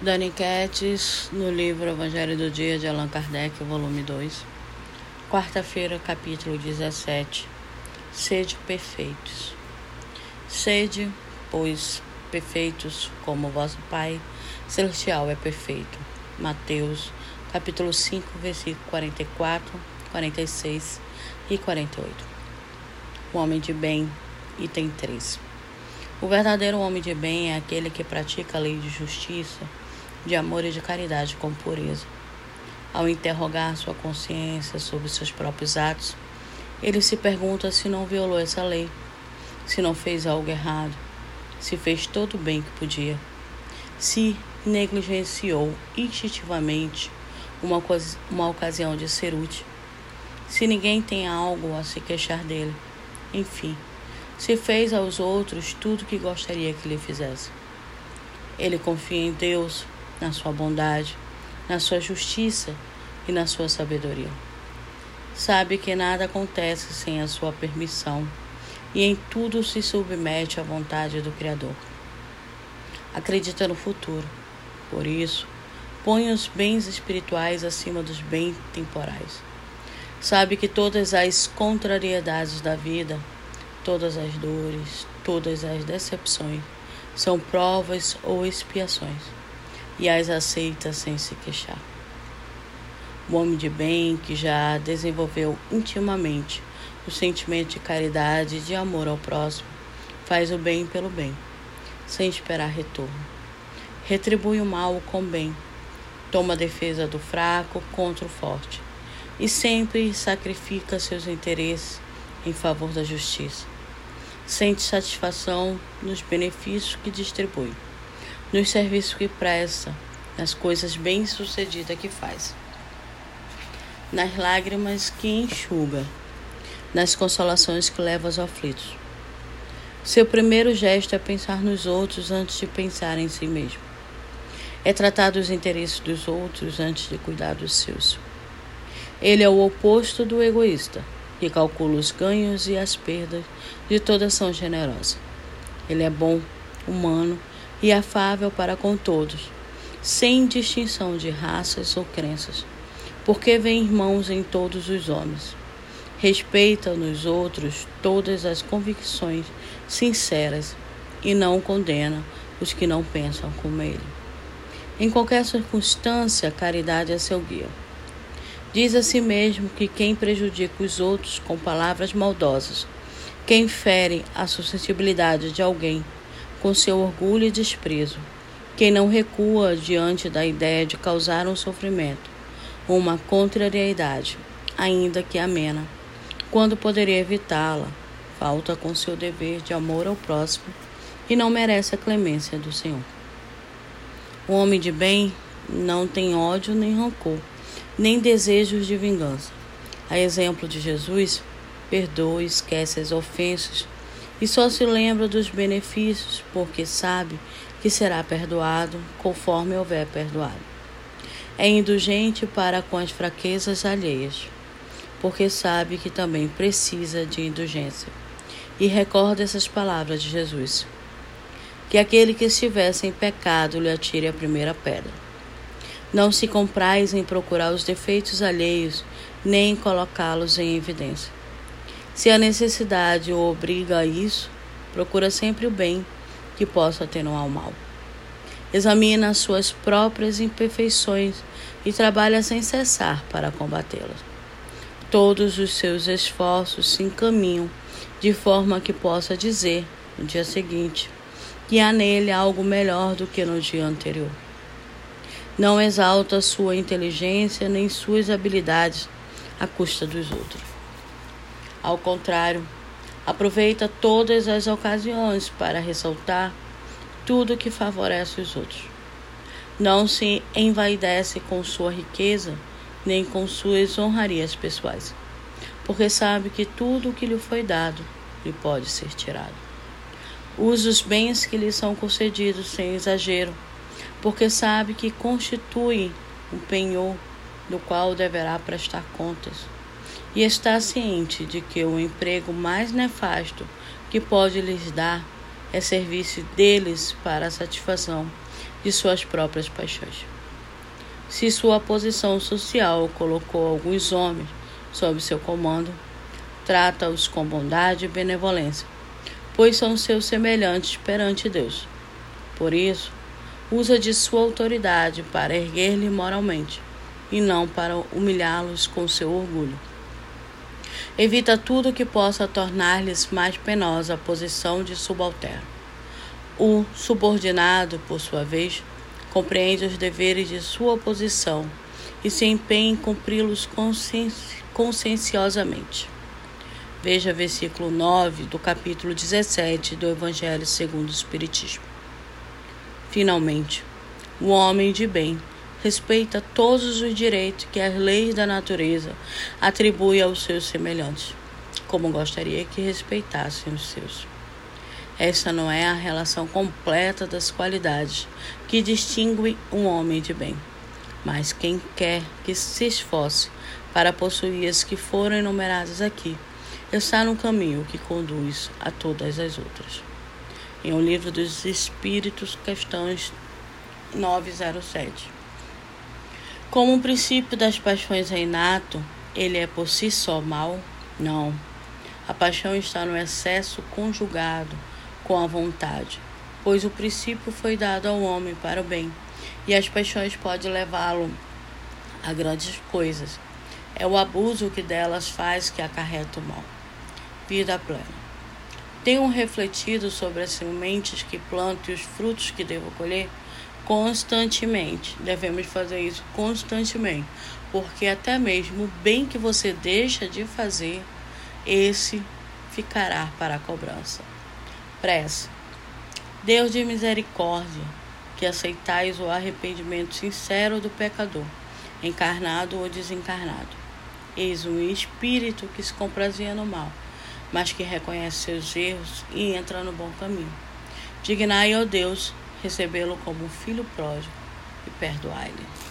Dani Kettis, no livro Evangelho do Dia de Allan Kardec, volume 2, quarta-feira, capítulo 17. Sede perfeitos. Sede, pois, perfeitos, como vosso Pai celestial é perfeito. Mateus, capítulo 5, versículo 44, 46 e 48. O homem de bem, item 3. O verdadeiro homem de bem é aquele que pratica a lei de justiça de amor e de caridade com pureza. Ao interrogar sua consciência sobre seus próprios atos, ele se pergunta se não violou essa lei, se não fez algo errado, se fez todo o bem que podia, se negligenciou instintivamente uma, uma ocasião de ser útil, se ninguém tem algo a se queixar dele, enfim, se fez aos outros tudo o que gostaria que lhe fizesse. Ele confia em Deus na sua bondade, na sua justiça e na sua sabedoria. Sabe que nada acontece sem a sua permissão e em tudo se submete à vontade do Criador. Acredita no futuro, por isso, põe os bens espirituais acima dos bens temporais. Sabe que todas as contrariedades da vida, todas as dores, todas as decepções são provas ou expiações e as aceita sem se queixar. O homem de bem que já desenvolveu intimamente o sentimento de caridade e de amor ao próximo faz o bem pelo bem, sem esperar retorno. Retribui o mal com bem, toma a defesa do fraco contra o forte e sempre sacrifica seus interesses em favor da justiça. Sente satisfação nos benefícios que distribui nos serviços que presta, nas coisas bem-sucedidas que faz, nas lágrimas que enxuga, nas consolações que leva aos aflitos. Seu primeiro gesto é pensar nos outros antes de pensar em si mesmo. É tratar dos interesses dos outros antes de cuidar dos seus. Ele é o oposto do egoísta, que calcula os ganhos e as perdas de toda ação generosa. Ele é bom, humano e afável para com todos, sem distinção de raças ou crenças, porque vê irmãos em todos os homens. Respeita nos outros todas as convicções sinceras e não condena os que não pensam como ele. Em qualquer circunstância, a caridade é seu guia. Diz a si mesmo que quem prejudica os outros com palavras maldosas, quem fere a suscetibilidade de alguém, com seu orgulho e desprezo. Quem não recua diante da ideia de causar um sofrimento, uma contrariedade, ainda que amena, quando poderia evitá-la, falta com seu dever de amor ao próximo e não merece a clemência do Senhor. O homem de bem não tem ódio nem rancor, nem desejos de vingança. A exemplo de Jesus, perdoa e esquece as ofensas e só se lembra dos benefícios porque sabe que será perdoado conforme houver perdoado. É indulgente para com as fraquezas alheias, porque sabe que também precisa de indulgência. E recorda essas palavras de Jesus: Que aquele que estiver sem pecado lhe atire a primeira pedra. Não se comprais em procurar os defeitos alheios, nem em colocá-los em evidência se a necessidade o obriga a isso, procura sempre o bem que possa atenuar o mal. Examina as suas próprias imperfeições e trabalha sem cessar para combatê-las. Todos os seus esforços se encaminham de forma que possa dizer no dia seguinte que há nele algo melhor do que no dia anterior. Não exalta sua inteligência nem suas habilidades à custa dos outros. Ao contrário, aproveita todas as ocasiões para ressaltar tudo que favorece os outros. Não se envaidece com sua riqueza, nem com suas honrarias pessoais, porque sabe que tudo o que lhe foi dado lhe pode ser tirado. Usa os bens que lhe são concedidos sem exagero, porque sabe que constituem um penhor do qual deverá prestar contas e está ciente de que o emprego mais nefasto que pode lhes dar é servir-se deles para a satisfação de suas próprias paixões. Se sua posição social colocou alguns homens sob seu comando, trata-os com bondade e benevolência, pois são seus semelhantes perante Deus. Por isso, usa de sua autoridade para erguer-lhe moralmente, e não para humilhá-los com seu orgulho. Evita tudo que possa tornar-lhes mais penosa a posição de subalterno. O subordinado, por sua vez, compreende os deveres de sua posição e se empenha em cumpri-los conscienciosamente. Veja versículo 9 do capítulo 17 do Evangelho segundo o Espiritismo. Finalmente, o homem de bem respeita todos os direitos que as leis da natureza atribuem aos seus semelhantes, como gostaria que respeitassem os seus. Essa não é a relação completa das qualidades que distinguem um homem de bem, mas quem quer que se esforce para possuir as que foram enumeradas aqui, está no caminho que conduz a todas as outras em O Livro dos Espíritos, questões 907. Como o princípio das paixões é inato, ele é por si só mal? Não. A paixão está no excesso conjugado com a vontade, pois o princípio foi dado ao homem para o bem, e as paixões podem levá-lo a grandes coisas. É o abuso que delas faz que acarreta o mal. Vida plena. Tenho refletido sobre as sementes que planto e os frutos que devo colher constantemente. Devemos fazer isso constantemente, porque até mesmo o bem que você deixa de fazer, esse ficará para a cobrança. Prece. Deus de misericórdia, que aceitais o arrependimento sincero do pecador, encarnado ou desencarnado. Eis um espírito que se comprazia no mal mas que reconhece seus erros e entra no bom caminho. Dignai, ó Deus, recebê-lo como filho pródigo e perdoai-lhe.